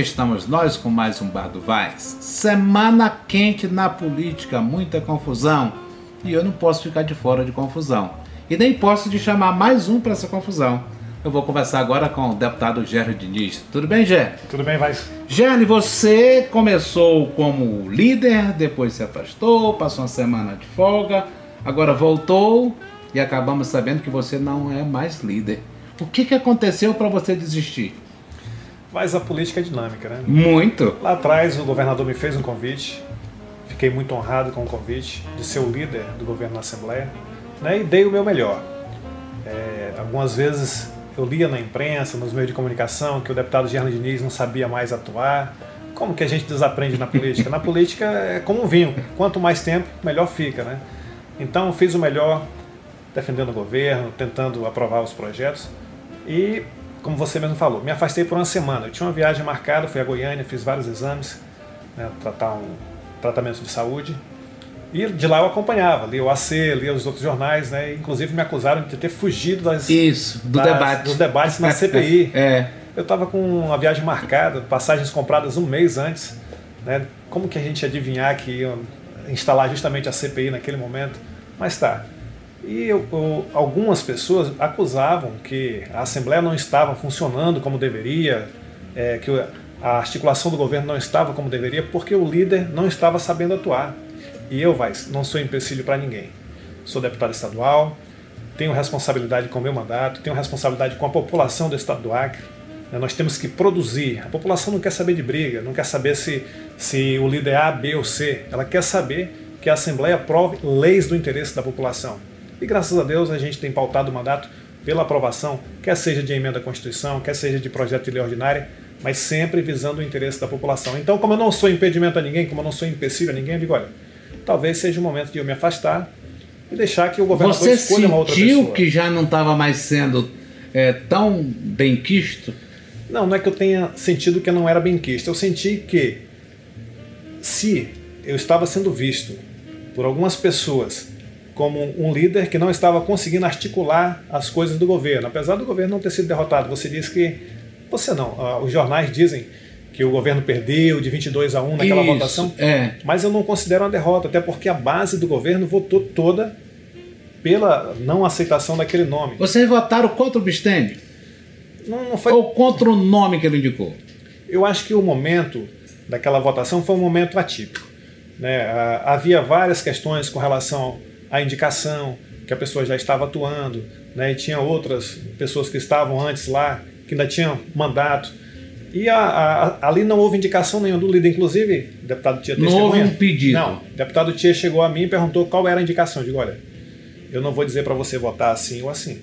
Aqui estamos nós com mais um Bar do Vaz. Semana quente na política, muita confusão. E eu não posso ficar de fora de confusão. E nem posso de chamar mais um para essa confusão. Eu vou conversar agora com o deputado Gerry Diniz. Tudo bem, Gerry? Tudo bem, vai. Gerry, você começou como líder, depois se afastou, passou uma semana de folga, agora voltou e acabamos sabendo que você não é mais líder. O que, que aconteceu para você desistir? Mas a política é dinâmica, né? Muito. Lá atrás o governador me fez um convite, fiquei muito honrado com o convite de ser o líder do governo na Assembleia, né? E dei o meu melhor. É, algumas vezes eu lia na imprensa, nos meios de comunicação, que o deputado Gerno Diniz não sabia mais atuar. Como que a gente desaprende na política? Na política é como um vinho, quanto mais tempo, melhor fica, né? Então fiz o melhor, defendendo o governo, tentando aprovar os projetos e como você mesmo falou, me afastei por uma semana. Eu tinha uma viagem marcada, fui a Goiânia, fiz vários exames, né, tratar um tratamento de saúde. E de lá eu acompanhava, lia o AC, lia os outros jornais, né? Inclusive me acusaram de ter fugido das, Isso, do das- debate. dos debates na CPI. É. Eu estava com uma viagem marcada, passagens compradas um mês antes. Né? Como que a gente ia adivinhar que iam instalar justamente a CPI naquele momento? Mas tá. E eu- eu- algumas pessoas acusavam que a Assembleia não estava funcionando como deveria, é, que a articulação do governo não estava como deveria, porque o líder não estava sabendo atuar. E eu, vai, não sou empecilho para ninguém. Sou deputado estadual, tenho responsabilidade com o meu mandato, tenho responsabilidade com a população do estado do Acre. né? Nós temos que produzir. A população não quer saber de briga, não quer saber se, se o líder é A, B ou C. Ela quer saber que a Assembleia aprove leis do interesse da população. E graças a Deus a gente tem pautado o mandato pela aprovação, quer seja de emenda à Constituição, quer seja de projeto de lei ordinária, mas sempre visando o interesse da população. Então, como eu não sou impedimento a ninguém, como eu não sou empecilho a ninguém, eu digo, olha, talvez seja o momento de eu me afastar e deixar que o governador Você escolha uma outra sentiu pessoa. que já não estava mais sendo é, tão bem quisto? Não, não é que eu tenha sentido que eu não era bem quisto. Eu senti que se eu estava sendo visto por algumas pessoas como um líder que não estava conseguindo articular as coisas do governo, apesar do governo não ter sido derrotado. Você diz que. Você não, ah, os jornais dizem que o governo perdeu de 22 a 1 naquela Isso, votação. É. Mas eu não considero uma derrota, até porque a base do governo votou toda pela não aceitação daquele nome. Vocês votaram contra o Bistênio? Não, não foi Ou contra o nome que ele indicou? Eu acho que o momento daquela votação foi um momento atípico. Né? Ah, Havia várias questões com relação à indicação, que a pessoa já estava atuando, né? e tinha outras pessoas que estavam antes lá, que ainda tinham mandato. E a- a- ali não houve indicação nenhuma do líder, inclusive, o deputado Tia Não houve um pedido. Não, o deputado Tia chegou a mim e perguntou qual era a indicação. Eu digo, olha, eu não vou dizer para você votar assim ou assim.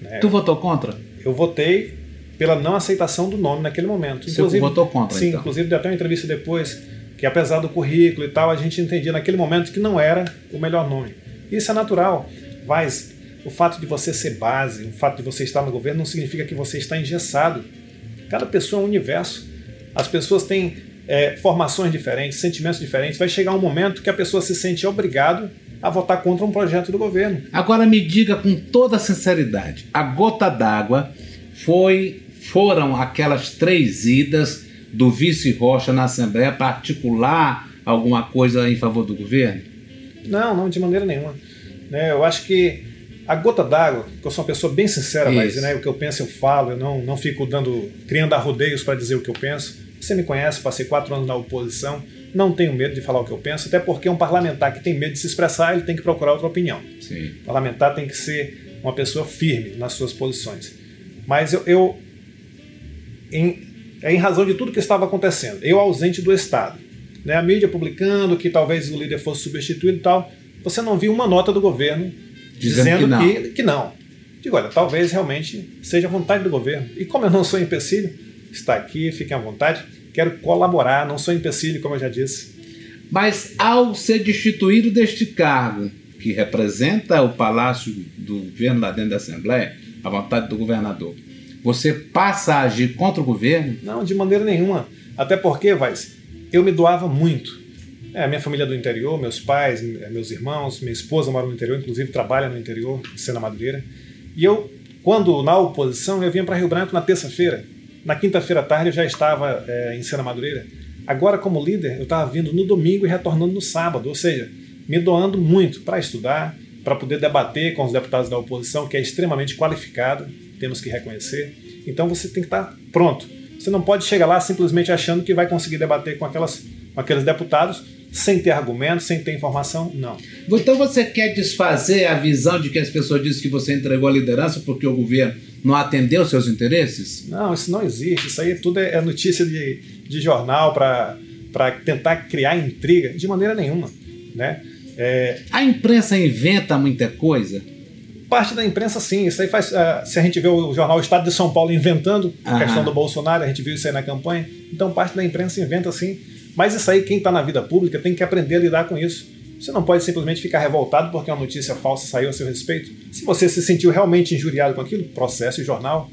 né? Tu votou contra? eu votei pela não aceitação do nome naquele momento. Você votou contra, Sim, então? inclusive deu até uma entrevista depois que apesar do currículo e tal, a gente entendia naquele momento que não era o melhor nome. Isso é natural, mas o fato de você ser base, o fato de você estar no governo não significa que você está engessado. Cada pessoa é um universo. As pessoas têm é, formações diferentes, sentimentos diferentes. Vai chegar um momento que a pessoa se sente obrigado a votar contra um projeto do governo. Agora me diga com toda sinceridade, a gota d'água foi foram aquelas três idas do vice Rocha na Assembleia para articular alguma coisa em favor do governo? Não, não, de maneira nenhuma. Né, eu acho que a gota d'água, que eu sou uma pessoa bem sincera, mas né, o que eu penso eu falo, eu não, não fico dando, criando arrodeios para dizer o que eu penso. Você me conhece, passei quatro anos na oposição, não tenho medo de falar o que eu penso, até porque um parlamentar que tem medo de se expressar, ele tem que procurar outra opinião. Sim. O parlamentar tem que ser uma pessoa firme nas suas posições. Mas eu, eu em, é em razão de tudo que estava acontecendo, eu ausente do Estado, né, a mídia publicando que talvez o líder fosse substituído e tal, você não viu uma nota do governo Dizendo dizendo, que não. que, que não. Digo, olha, talvez realmente seja a vontade do governo. E como eu não sou empecilho, está aqui, fiquem à vontade. Quero colaborar, não sou empecilho, como eu já disse. Mas ao ser destituído deste cargo, que representa o palácio do governo lá dentro da Assembleia, a vontade do governador, você passa a agir contra o governo? Não, de maneira nenhuma. Até porque, Vaz, eu me doava muito. É, minha família é do interior, meus pais, eh, meus irmãos, minha esposa mora no interior, inclusive trabalha no interior, em Sena Madureira. E eu, quando na oposição, eu vinha para Rio Branco na terça-feira. Na quinta-feira à tarde eu já estava eh, em Sena Madureira. Agora, como líder, eu estava vindo no domingo e retornando no sábado, ou seja, me doando muito para estudar, para poder debater com os deputados da oposição, que é extremamente qualificada, temos que reconhecer. Então você tem que estar pronto. Você não pode chegar lá simplesmente achando que vai conseguir debater com, aquelas, com aqueles deputados sem ter argumentos, sem ter informação. Não. Então você quer desfazer a visão de que as pessoas dizem que você entregou a liderança porque o governo não atendeu seus interesses? Não, isso não existe. Isso aí tudo é notícia de, de jornal para tentar criar intriga. De maneira nenhuma. Né? É, A imprensa inventa muita coisa. Parte da imprensa, sim. Isso aí faz. ah, se a gente vê o jornal Estado de São Paulo inventando a Aham. questão do Bolsonaro, a gente viu isso aí na campanha. Então, parte da imprensa inventa, sim. Mas isso aí, quem está na vida pública tem que aprender a lidar com isso. Você não pode simplesmente ficar revoltado porque uma notícia falsa saiu a seu respeito. Se você se sentiu realmente injuriado com aquilo, processe o jornal.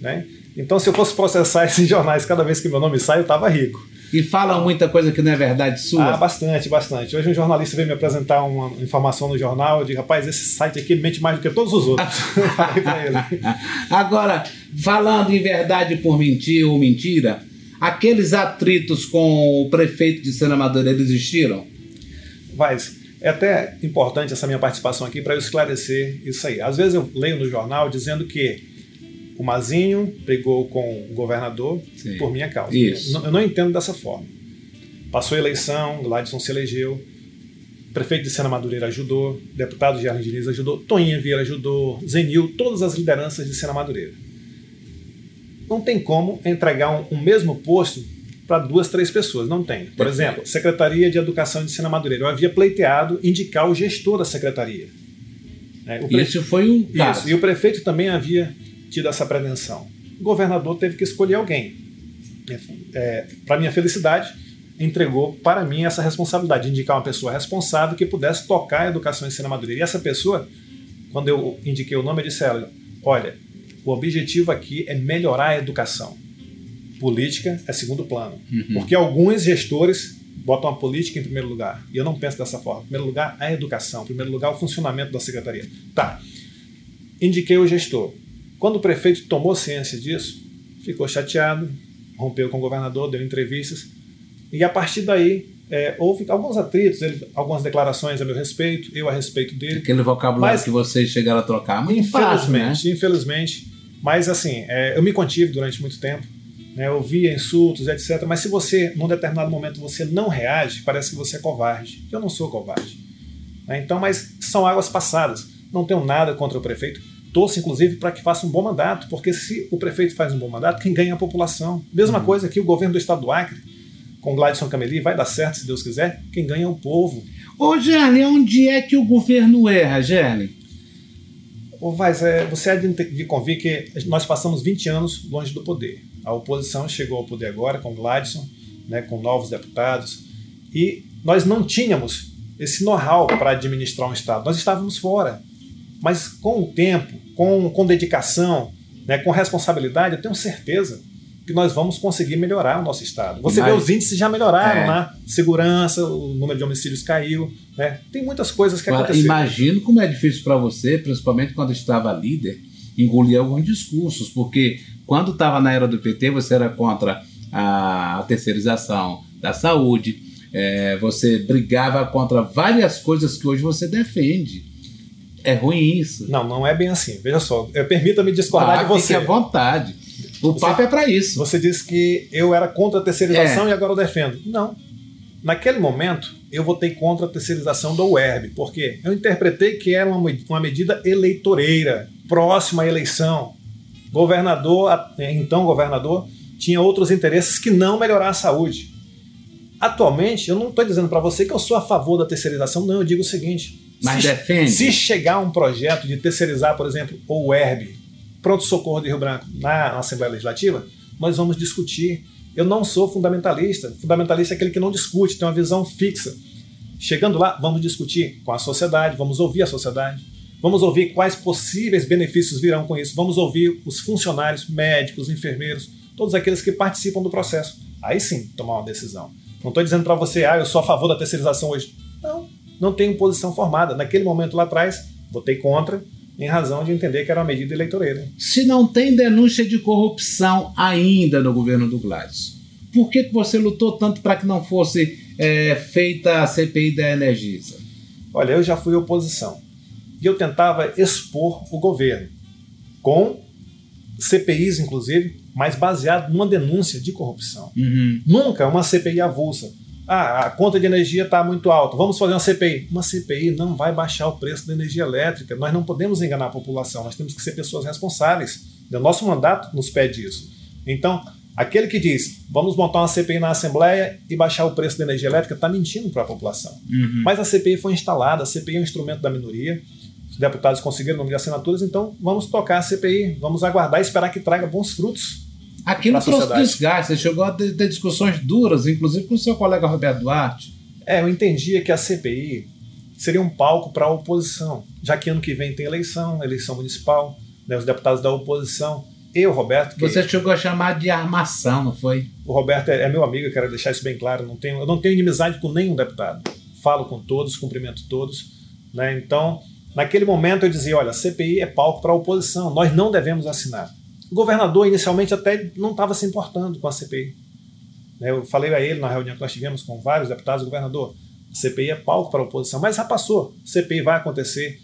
Né? Então, se eu fosse processar esses jornais cada vez que meu nome sai, eu estava rico. E falam muita coisa que não é verdade sua. Ah, bastante, bastante. Hoje um jornalista veio me apresentar uma informação no jornal, eu digo, rapaz, esse site aqui mente mais do que todos os outros. Falei pra ele. Agora, falando em verdade por mentir ou mentira, aqueles atritos com o prefeito de Sena Madureira existiram? Mas é até importante essa minha participação aqui para eu esclarecer isso aí. Às vezes eu leio no jornal dizendo que o Mazinho brigou com o governador Sim. por minha causa. Isso. Eu não- eu não entendo dessa forma. Passou a eleição, Gladson se elegeu, prefeito de Sena Madureira ajudou, deputado Gerardo Diniz ajudou, Toninha Vieira ajudou, Zenil, todas as lideranças de Sena Madureira. Não tem como entregar um, um mesmo posto para duas, três pessoas, não tem. Por exemplo, Secretaria de Educação de Sena Madureira. Eu havia pleiteado indicar o gestor da secretaria. né? O Isso foi o isso, e o prefeito também havia tido essa pretensão. O governador teve que escolher alguém. É, para minha felicidade, entregou para mim essa responsabilidade de indicar uma pessoa responsável que pudesse tocar a educação em Sena Madureira. E essa pessoa, quando eu indiquei o nome, eu disse a ela: olha, o objetivo aqui é melhorar a educação. Política é segundo plano. Porque alguns gestores botam a política em primeiro lugar. E eu não penso dessa forma. Em primeiro lugar, a educação. Em primeiro lugar, o funcionamento da secretaria. Tá. Indiquei o gestor. Quando o prefeito tomou ciência disso, ficou chateado, rompeu com o governador, deu entrevistas. E a partir daí, é, houve alguns atritos, ele- algumas declarações a meu respeito, eu a respeito dele. Aquele vocabulário Mas- que vocês chegaram a trocar. Muito fácil, né? Infelizmente, infelizmente. Mas assim, é, eu me contive durante muito tempo. Né, eu via insultos, etc. Mas se você, num determinado momento, você não reage, parece que você é covarde. Eu não sou covarde. Né, então, mas são águas passadas. Não tenho nada contra o prefeito. Torço, inclusive, para que faça um bom mandato, porque se o prefeito faz um bom mandato, quem ganha é a população. Mesma coisa que o governo do estado do Acre, com Gladson Cameli, vai dar certo, se Deus quiser. Quem ganha é o povo. Ô, Gerli, onde é que o governo erra, Gerli? Ô, Vaz, é, você de, de convir que nós passamos 20 anos longe do poder. A oposição chegou ao poder agora com Gladson, né, com novos deputados, e nós não tínhamos esse know-how para administrar um Estado. Nós estávamos fora. Mas com o tempo, com, com dedicação, né, com responsabilidade, eu tenho certeza que nós vamos conseguir melhorar o nosso Estado. Você Mas- vê os índices já melhoraram, É. né? Segurança, o número de homicídios caiu, né? Tem muitas coisas que aconteceram. imagino como é difícil para você, principalmente quando estava líder, engolir alguns discursos, porque quando estava na era do PT, você era contra a, a terceirização da saúde, é, você brigava contra várias coisas que hoje você defende. É ruim isso. Não, não é bem assim. Veja só, eh, permita-me discordar Ah, de você. Fique à vontade. O Você- papo é para isso. Você disse que eu era contra a terceirização É. e agora eu defendo. Não. Naquele momento, eu votei contra a terceirização do UERB, porque eu interpretei que era uma, uma medida eleitoreira, próxima à eleição. Governador, então governador, tinha outros interesses que não melhorar a saúde. Atualmente, eu não estou dizendo para você que eu sou a favor da terceirização, não, eu digo o seguinte. Mas se, defende. Se chegar um projeto de terceirizar, por exemplo, o UERB, pronto-socorro de Rio Branco, na Assembleia Legislativa, nós vamos discutir. Eu não sou fundamentalista. Fundamentalista é aquele que não discute, tem uma visão fixa. Chegando lá, vamos discutir com a sociedade, vamos ouvir a sociedade, vamos ouvir quais possíveis benefícios virão com isso, vamos ouvir os funcionários, médicos, enfermeiros, todos aqueles que participam do processo. Aí sim, tomar uma decisão. Não estou dizendo para você, ah, eu sou a favor da terceirização hoje. Não, não tenho posição formada. Naquele momento lá atrás, votei contra, em razão de entender que era uma medida eleitoreira. Se não tem denúncia de corrupção ainda no governo do Gladys, por que, que você lutou tanto para que não fosse é, feita a CPI da Energisa? Olha, eu já fui oposição. E eu tentava expor o governo, com CPIs, inclusive, mas baseado numa denúncia de corrupção. Uhum. Nunca uma CPI avulsa. Ah, a conta de energia está muito alta, vamos fazer uma CPI. Uma CPI não vai baixar o preço da energia elétrica. Nós não podemos enganar a população, nós temos que ser pessoas responsáveis. O nosso mandato nos pede isso. Então, aquele que diz vamos montar uma CPI na Assembleia e baixar o preço da energia elétrica está mentindo para a população. Uhum. Mas a CPI foi instalada, a CPI é um instrumento da minoria. Os deputados conseguiram de assinaturas, então vamos tocar a CPI, vamos aguardar e esperar que traga bons frutos. Aquilo trouxe desgaste, você chegou a ter, ter discussões duras, inclusive com o seu colega Roberto Duarte. É, eu entendia que a CPI seria um palco para a oposição, já que ano que vem tem eleição, eleição municipal, né, os deputados da oposição. Eu, Roberto, que Você chegou a chamar de armação, não foi? o Roberto é, é meu amigo, eu quero deixar isso bem claro. Não tenho, eu não tenho inimizade com nenhum deputado. Falo com todos, cumprimento todos. Né? Então, naquele momento eu dizia: olha, a CPI é palco para a oposição, nós não devemos assinar. O governador inicialmente até não estava se importando com a CPI. Né, Eu falei a ele na reunião que nós tivemos com vários deputados, governador, a CPI é palco para a oposição, mas já passou. A CPI vai acontecer,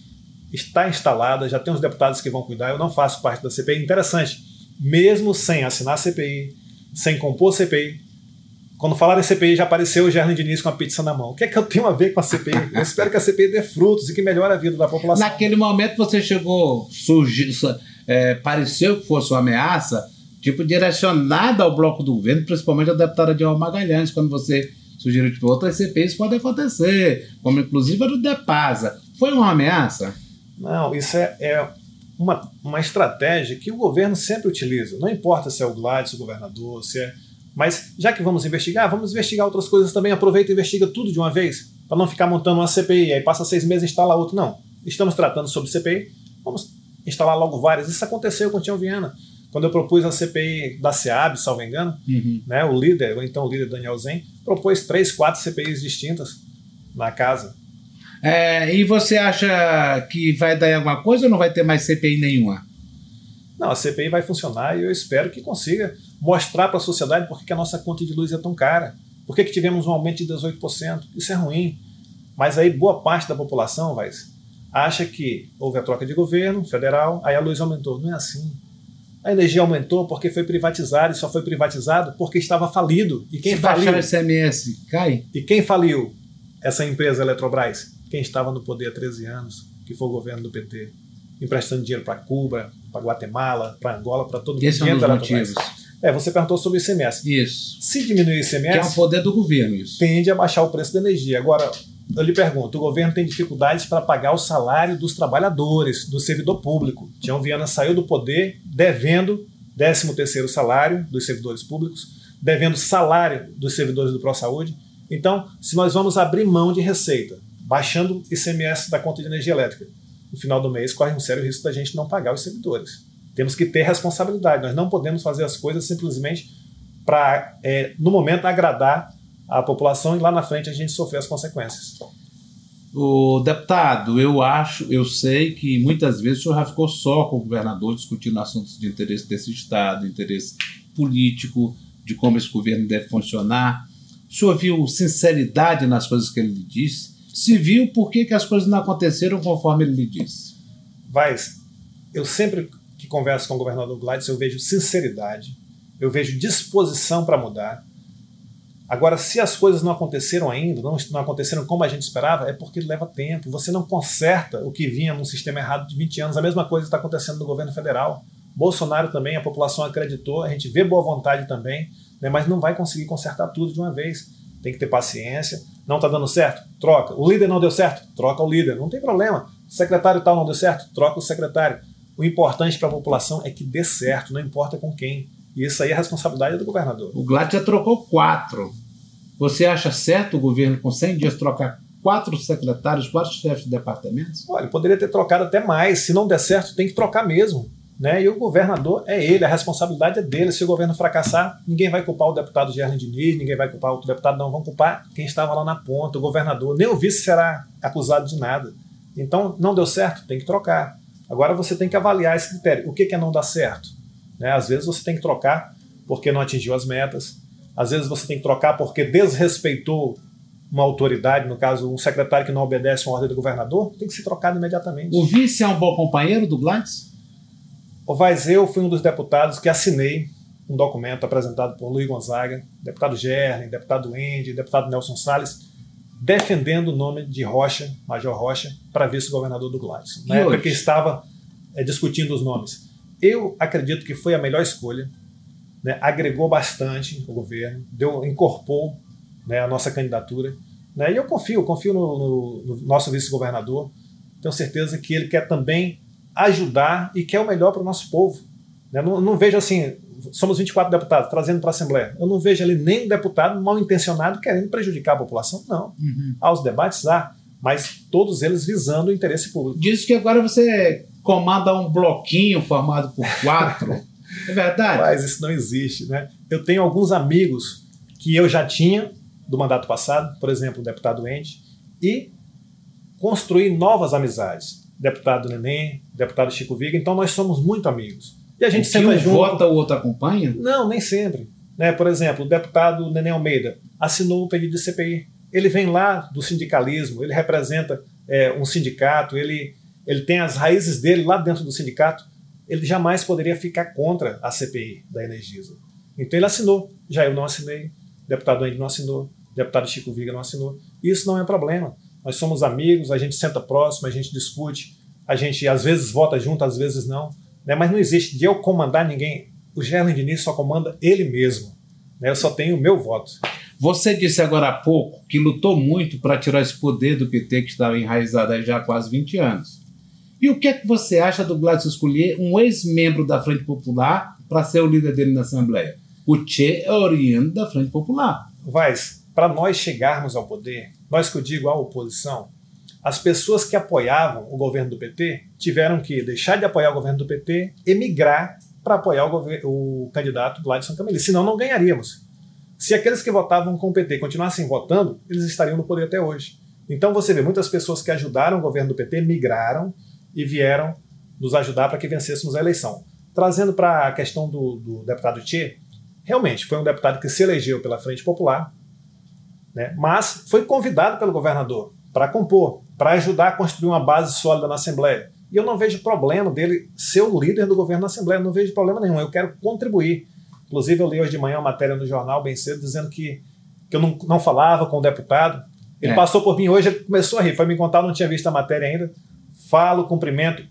está instalada, já tem os deputados que vão cuidar. Eu não faço parte da CPI. Interessante, mesmo sem assinar a CPI, sem compor a CPI, quando falaram em CPI já apareceu o Gerlin Diniz com a pizza na mão. O que é que eu tenho a ver com a CPI? Eu espero que a CPI dê frutos e que melhore a vida da população. Naquele momento você chegou, surgiu, é, pareceu que fosse uma ameaça, tipo, direcionada ao bloco do governo, principalmente a deputada Dilma Magalhães, quando você sugeriu, tipo, outras CPIs podem acontecer, como inclusive a do DEPASA. Foi uma ameaça? Não, isso é, é uma, uma estratégia que o governo sempre utiliza. Não importa se é o Gladys, o governador, se é. Mas já que vamos investigar, vamos investigar outras coisas também. Aproveita e investiga tudo de uma vez, para não ficar montando uma CPI, aí passa seis meses e instala outra. Não. Estamos tratando sobre CPI, vamos instalar logo várias. Isso aconteceu com o Tião Viana. Quando eu propus a CPI da SEAB, salvo engano, né, o líder, ou então o líder Daniel Zen, propôs três, quatro CPIs distintas na casa. É, e você acha que vai dar alguma coisa ou não vai ter mais CPI nenhuma? Não, a CPI vai funcionar e eu espero que consiga mostrar para a sociedade por que que a nossa conta de luz é tão cara. Por que, que tivemos um aumento de 18%? Isso é ruim. Mas aí boa parte da população, vai, acha que houve a troca de governo federal, aí a luz aumentou. Não é assim. A energia aumentou porque foi privatizada e só foi privatizado porque estava falido. E quem Se faliu? o ICMS, cai? E quem faliu essa empresa Eletrobras? Quem estava no poder há 13 anos, que foi o governo do PT, emprestando dinheiro para Cuba, para Guatemala, para Angola, para todo mundo. Esse é da Eletrobras. motivos. É, você perguntou sobre o ICMS. Isso. Se diminuir o Que é ICMS, poder do governo, isso. tende a baixar o preço da energia. Agora, eu lhe pergunto, o governo tem dificuldades para pagar o salário dos trabalhadores, do servidor público. Tião Viana saiu do poder devendo 13º salário dos servidores públicos, devendo salário dos servidores do ProSaúde. Então, se nós vamos abrir mão de receita, baixando o ICMS da conta de energia elétrica, no final do mês corre um sério risco da gente não pagar os servidores. Temos que ter responsabilidade. Nós não podemos fazer as coisas simplesmente para, é, no momento, agradar a população e lá na frente a gente sofrer as consequências. O deputado, eu acho, eu sei que muitas vezes o senhor já ficou só com o governador discutindo assuntos de interesse desse Estado, interesse político, de como esse governo deve funcionar. O senhor viu sinceridade nas coisas que ele lhe disse? Se viu, por que, que as coisas não aconteceram conforme ele lhe disse? Vaz, eu sempre que converso com o governador Gladys, eu vejo sinceridade, eu vejo disposição para mudar. Agora, se as coisas não aconteceram ainda, não, não aconteceram como a gente esperava, é porque leva tempo. Você não conserta o que vinha num sistema errado de 20 anos. A mesma coisa está acontecendo no governo federal. Bolsonaro também, a população acreditou, a gente vê boa vontade também, né, mas não vai conseguir consertar tudo de uma vez. Tem que ter paciência. Não está dando certo? Troca. O líder não deu certo? Troca o líder. Não tem problema. O secretário tal não deu certo? Troca o secretário. O importante para a população é que dê certo, não importa com quem. E isso aí é responsabilidade do governador. O Gladys já trocou quatro. Você acha certo o governo, com 100 dias, trocar quatro secretários, quatro chefes de departamentos? Olha, poderia ter trocado até mais. Se não der certo, tem que trocar mesmo. Né? E o governador é ele, a responsabilidade é dele. Se o governo fracassar, ninguém vai culpar o deputado Gerlin Diniz, ninguém vai culpar outro deputado, não. Vão culpar quem estava lá na ponta, o governador. Nem o vice será acusado de nada. Então, não deu certo, tem que trocar. Agora você tem que avaliar esse critério. O que é não dar certo? Né? Às vezes você tem que trocar porque não atingiu as metas. Às vezes você tem que trocar porque desrespeitou uma autoridade, no caso, um secretário que não obedece uma ordem do governador, tem que ser trocado imediatamente. O vice é um bom companheiro do Gladys? O Vaz, eu fui um dos deputados que assinei um documento apresentado por Luiz Gonzaga, deputado Gerlen, deputado Endi, deputado Nelson Salles, defendendo o nome de Rocha, Major Rocha, para vice-governador do Gladys. Na E época hoje? que estava é, discutindo os nomes. Eu acredito que foi a melhor escolha, né, agregou bastante o governo, deu, incorporou né, a nossa candidatura. Né, e eu confio, confio no, no- no nosso vice-governador. Tenho certeza que ele quer também ajudar e quer o melhor para o nosso povo. Né, não, não vejo assim, somos 24 deputados trazendo para a Assembleia. Eu não vejo ali nem um deputado mal intencionado querendo prejudicar a população, não. Há os debates, há, mas todos eles visando o interesse público. Diz que agora você comanda um bloquinho formado por quatro. é verdade? Mas isso não existe, né? Eu tenho alguns amigos que eu já tinha do mandato passado, por exemplo, o deputado Ende, e construí novas amizades. Deputado Neném, deputado Chico Viga, então nós somos muito amigos. E a gente o senta um junto. vota, o outro acompanha? Não, nem sempre. Né? Por exemplo, o deputado Neném Almeida assinou o pedido de CPI. Ele vem lá do sindicalismo, ele representa é, um sindicato, ele, ele tem as raízes dele lá dentro do sindicato. Ele jamais poderia ficar contra a CPI da Energisa. Então ele assinou. Já eu não assinei, deputado Andy não assinou, deputado Chico Viga não assinou. Isso não é problema. Nós somos amigos, a gente senta próximo, a gente discute, a gente às vezes vota junto, às vezes não. Né? Mas não existe de eu comandar ninguém. O Gerlin Diniz só comanda ele mesmo. Né? Eu só tenho o meu voto. Você disse agora há pouco que lutou muito para tirar esse poder do PT que estava enraizado aí já há quase 20 anos. E o que é que você acha do Gladys escolher um ex-membro da Frente Popular para ser o líder dele na Assembleia? O Che é oriundo da Frente Popular. Vaz, para nós chegarmos ao poder, nós que eu digo a oposição, as pessoas que apoiavam o governo do PT tiveram que deixar de apoiar o governo do PT e migrar para apoiar o, o candidato Gladson Cameli. Senão não ganharíamos. Se aqueles que votavam com o PT continuassem votando, eles estariam no poder até hoje. Então você vê, muitas pessoas que ajudaram o governo do PT migraram e vieram nos ajudar para que vencêssemos a eleição. Trazendo para a questão do, do deputado Tchê, realmente foi um deputado que se elegeu pela Frente Popular, né, mas foi convidado pelo governador para compor, para ajudar a construir uma base sólida na Assembleia. E eu não vejo problema dele ser o líder do governo na Assembleia, não vejo problema nenhum, eu quero contribuir. Inclusive, eu li hoje de manhã uma matéria no jornal, bem cedo, dizendo que, que eu não, não falava com o deputado. Ele É. passou por mim hoje, ele começou a rir, foi me contar, eu não tinha visto a matéria ainda. Falo, cumprimento.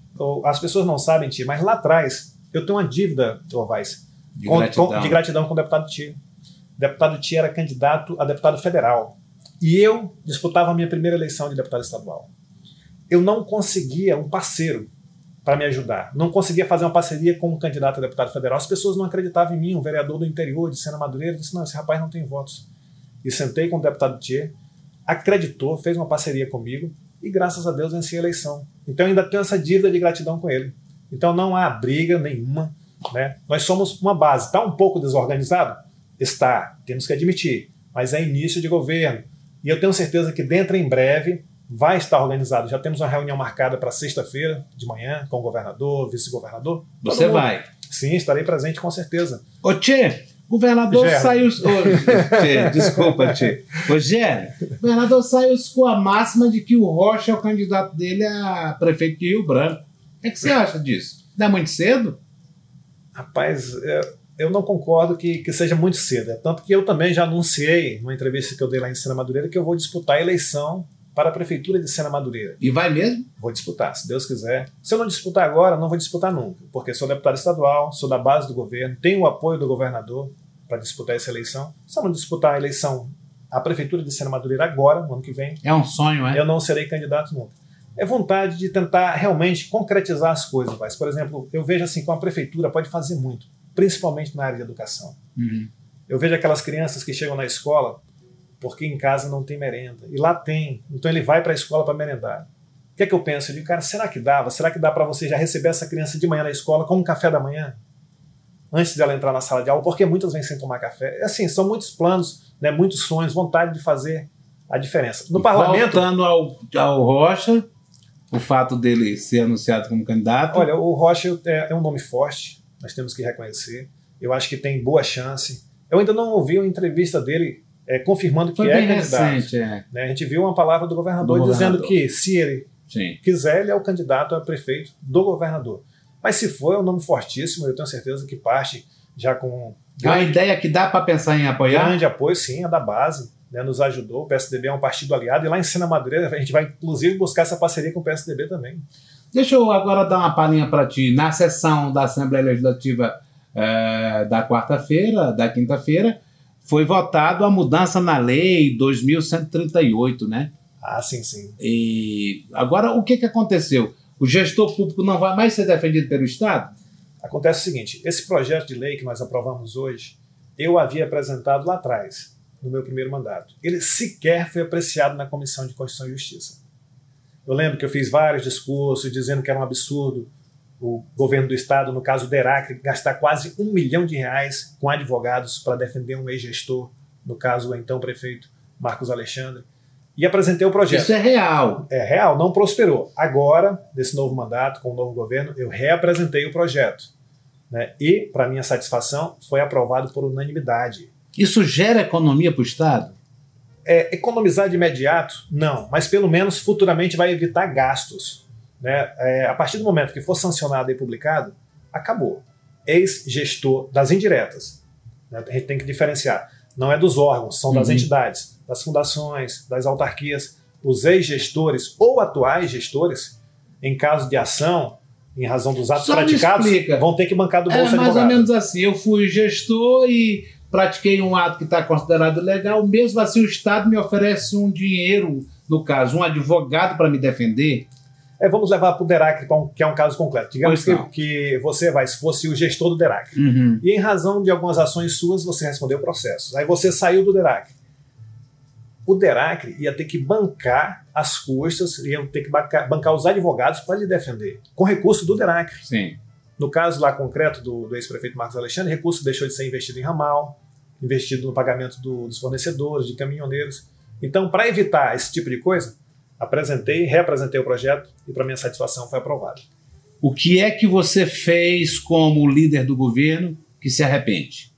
As pessoas não sabem, Tia, mas lá atrás eu tenho uma dívida, Ovais, De com- gratidão. com- de gratidão com o deputado Tia. O deputado Tia era candidato a deputado federal. E eu disputava a minha primeira eleição de deputado estadual. Eu não conseguia um parceiro para me ajudar. Não conseguia fazer uma parceria com um candidato a deputado federal. As pessoas não acreditavam em mim, um vereador do interior de Sena Madureira. Disse: não, esse rapaz não tem votos. E sentei com o deputado Tia, acreditou, fez uma parceria comigo e, graças a Deus, venci a eleição. Então, ainda tenho essa dívida de gratidão com ele. Então, não há briga nenhuma. Né? Nós somos uma base. Está um pouco desorganizado? Está, temos que admitir. Mas é início de governo. E eu tenho certeza que dentro em breve vai estar organizado. Já temos uma reunião marcada para sexta-feira de manhã com o governador, vice-governador. Você vai. Sim, estarei presente com certeza. Ô Tchê, governador saiu. Ô, tchê, desculpa, Tchê. Ô Gé, o governador saiu com a máxima de que o Rocha é o candidato dele a prefeito de Rio Branco. O que, é que você acha disso? Dá muito cedo? Rapaz, é, eu não concordo que, que seja muito cedo. É tanto que eu também já anunciei, numa entrevista que eu dei lá em Sena Madureira, que eu vou disputar a eleição para a Prefeitura de Sena Madureira. E vai mesmo? Vou disputar, se Deus quiser. Se eu não disputar agora, não vou disputar nunca, porque sou deputado estadual, sou da base do governo, tenho o apoio do governador para disputar essa eleição. Se eu não disputar a eleição à Prefeitura de Sena Madureira agora, no ano que vem, É um sonho, é? eu não serei candidato nunca. É vontade de tentar realmente concretizar as coisas, mas, por exemplo, eu vejo assim que uma prefeitura pode fazer muito, principalmente na área de educação. Uhum. Eu vejo aquelas crianças que chegam na escola porque em casa não tem merenda. E lá tem. Então ele vai para a escola para merendar. O que é que eu penso? Eu digo, cara, será que dava? Será que dá para você já receber essa criança de manhã na escola com um café da manhã? Antes dela entrar na sala de aula, porque muitas vêm sem tomar café. É Assim, são muitos planos, né, muitos sonhos, vontade de fazer a diferença. No parlamento, Voltando ao, ao Rocha, o fato dele ser anunciado como candidato. Olha, o Rocha é, é um nome forte, nós temos que reconhecer. Eu acho que tem boa chance. Eu ainda não ouvi uma entrevista dele é, confirmando que é bem candidato. recente, é. né? A gente viu uma palavra do governador, Do dizendo governador. que se ele Sim. quiser, ele é o candidato a prefeito do governador. Mas se for, é um nome fortíssimo, eu tenho certeza que parte já com É uma grande, ideia que dá para pensar em apoiar? grande apoio, sim, a da base. né, nos ajudou, o PSDB é um partido aliado, e lá em Sena Madureira a gente vai inclusive buscar essa parceria com o PSDB também. Deixa eu agora dar uma palhinha para ti. Na sessão da Assembleia Legislativa eh, da quarta-feira, da quinta-feira, foi votado a mudança na lei 2138, né? Ah, sim, sim. E agora o que, que aconteceu? O gestor público não vai mais ser defendido pelo Estado? Acontece o seguinte: esse projeto de lei que nós aprovamos hoje, eu havia apresentado lá atrás, no meu primeiro mandato. Ele sequer foi apreciado na Comissão de Constituição e Justiça. Eu lembro que eu fiz vários discursos dizendo que era um absurdo o governo do estado, no caso o DERAC, gastar quase um milhão de reais com advogados para defender um ex-gestor, no caso o então prefeito Marcos Alexandre, e apresentei o projeto Isso é real. é real, não prosperou. Agora, nesse novo mandato, com o novo governo, eu reapresentei o projeto. Né? E, para minha satisfação, foi aprovado por unanimidade. Isso gera economia para o Estado? É, economizar de imediato? Não, mas pelo menos futuramente vai evitar gastos. Né? É, a partir do momento que for sancionado e publicado, acabou. Ex-gestor das indiretas. né? A gente tem que diferenciar. Não é dos órgãos, são das Uhum. entidades, das fundações, das autarquias. Os ex-gestores ou atuais gestores, em caso de ação, em razão dos atos Só praticados, vão ter que bancar do É bolso mais ou menos assim. Eu fui gestor e pratiquei um ato que está considerado legal. Mesmo assim, o Estado me oferece um dinheiro, no caso, um advogado para me defender. É, vamos levar para o DERAC, que é um- caso concreto. Digamos que, que você vai, se fosse o gestor do DERAC, e em razão de algumas ações suas, você respondeu o processo. Aí você saiu do DERAC. O DERAC ia ter que bancar as custas, ia ter que bancar, bancar os advogados para lhe defender, com recurso do DERAC. Sim. No caso lá concreto do, do ex-prefeito Marcos Alexandre, recurso deixou de ser investido em ramal, investido no pagamento do- dos fornecedores, de caminhoneiros. Então, para evitar esse tipo de coisa, apresentei, reapresentei o projeto e, para minha satisfação, foi aprovado. O que é que você fez como líder do governo que se arrepende?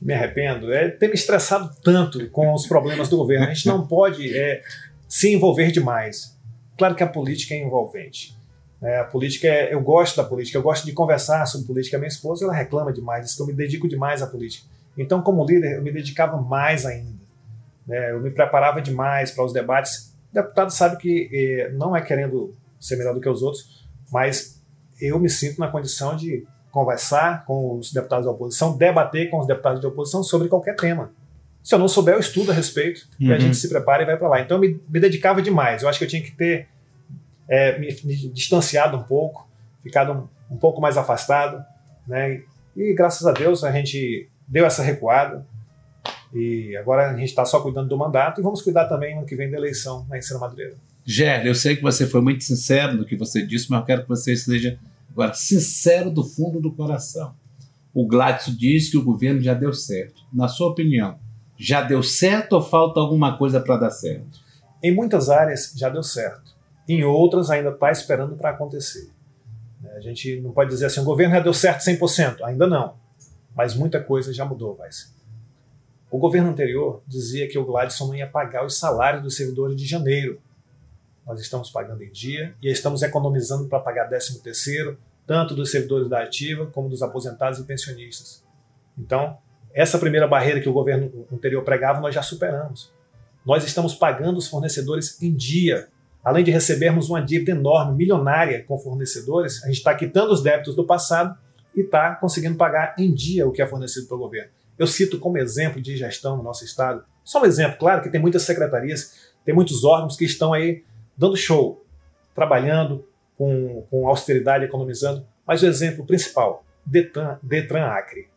me arrependo é ter me estressado tanto com os problemas do governo. A gente não pode é, se envolver demais. Claro que a política é envolvente. É, a política é, eu gosto da política, eu gosto de conversar sobre política. Minha esposa ela reclama demais, diz que eu me dedico demais à política. Então, como líder, eu me dedicava mais ainda. né? eu me preparava demais para os debates. O deputado sabe que eh, não é querendo ser melhor do que os outros, mas eu me sinto na condição de conversar com os deputados da oposição, debater com os deputados de oposição sobre qualquer tema. Se eu não souber, eu estudo a respeito e a Uhum. gente se prepara e vai para lá. Então eu me, me dedicava demais. Eu acho que eu tinha que ter é, me, me distanciado um pouco, ficado um, um pouco mais afastado, né? E graças a Deus a gente deu essa recuada e agora a gente está só cuidando do mandato e vamos cuidar também no que vem da eleição na Ensina Madureira. Gerle, eu sei que você foi muito sincero no que você disse, mas eu quero que você seja agora sincero do fundo do coração. O Gladson diz que o governo já deu certo. Na sua opinião, já deu certo ou falta alguma coisa para dar certo? Em muitas áreas já deu certo, em outras ainda está esperando para acontecer. Né, A gente não pode dizer assim, o governo já deu certo 100%, ainda não. Mas muita coisa já mudou, vai. O governo anterior dizia que o Gladson não ia pagar os salários dos servidores de janeiro. Nós estamos pagando em dia e estamos economizando para pagar 13º, tanto dos servidores da ativa como dos aposentados e pensionistas. Então, essa primeira barreira que o governo anterior pregava, nós já superamos. Nós estamos pagando os fornecedores em dia. Além de recebermos uma dívida enorme, milionária com fornecedores, a gente está quitando os débitos do passado e está conseguindo pagar em dia o que é fornecido pelo governo. Eu cito como exemplo de gestão no nosso estado, só um exemplo, claro que tem muitas secretarias, tem muitos órgãos que estão aí dando show, trabalhando com, com austeridade, economizando, mas o exemplo principal, Detran, Detran Acre.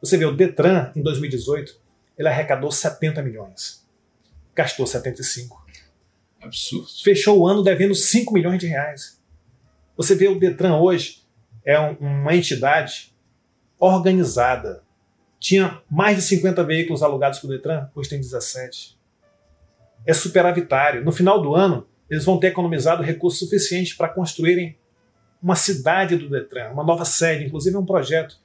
Você vê, o Detran, em 2018, ele arrecadou 70 milhões, gastou 75. Absurdo. Fechou o ano devendo 5 milhões de reais. Você vê, o Detran hoje é um, uma entidade organizada. Tinha mais de 50 veículos alugados para o Detran, hoje tem 17. É superavitário. No final do ano, eles vão ter economizado recursos suficientes para construírem uma cidade do Detran, uma nova sede, inclusive um projeto.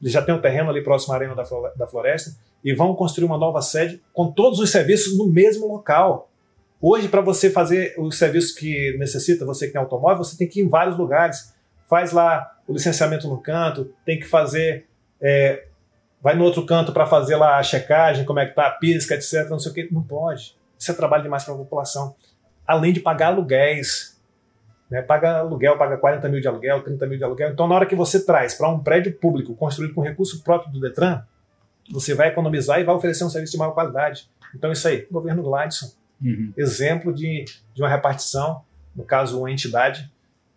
Eles já têm um terreno ali próximo à Arena da Floresta e vão construir uma nova sede com todos os serviços no mesmo local. Hoje, para você fazer os serviços que necessita, você que tem automóvel, você tem que ir em vários lugares. Faz lá o licenciamento no canto, tem que fazer. É, vai no outro canto para fazer lá a checagem, como é que tá a pisca, etc. Não sei o que. Não pode. Isso é trabalho demais para a população além de pagar aluguéis. Né? Paga aluguel, paga 40 mil de aluguel, 30 mil de aluguel. Então, na hora que você traz para um prédio público construído com recurso próprio do Detran, você vai economizar e vai oferecer um serviço de maior qualidade. Então, isso aí, governo Gladson. Uhum. Exemplo de, de uma repartição, no caso, uma entidade,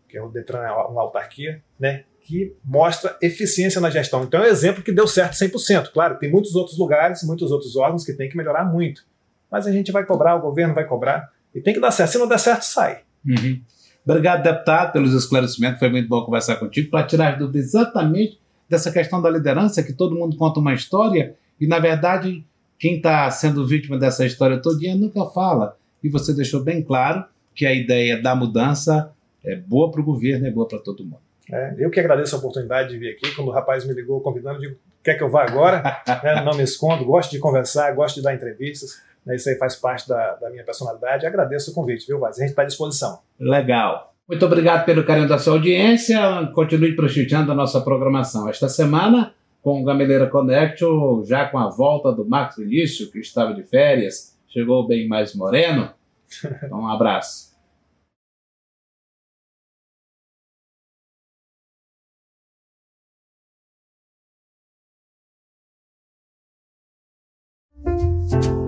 que é o Detran, é uma autarquia, né? Que mostra eficiência na gestão. Então, é um exemplo que deu certo 100%. Claro, tem muitos outros lugares, muitos outros órgãos que tem que melhorar muito. Mas a gente vai cobrar, o governo vai cobrar, e tem que dar certo. Se não der certo, sai. Uhum. Obrigado, deputado, pelos esclarecimentos. Foi muito bom conversar contigo para tirar as dúvidas exatamente dessa questão da liderança, que todo mundo conta uma história e, na verdade, quem está sendo vítima dessa história todinha nunca fala. E você deixou bem claro que a ideia da mudança é boa para o governo, é boa para todo mundo. É, eu que agradeço a oportunidade de vir aqui. Quando o rapaz me ligou convidando, eu digo: quer que eu vá agora? é, não me escondo, gosto de conversar, gosto de dar entrevistas. Né, isso aí faz parte da, da minha personalidade. Agradeço o convite, viu, Vaz? A gente está à disposição. Legal. Muito obrigado pelo carinho da sua audiência. Continue prestigiando a nossa programação. Esta semana, com o Gameleira Connect, já com a volta do Marcos Vinícius, que estava de férias, chegou bem mais moreno. Um abraço. Música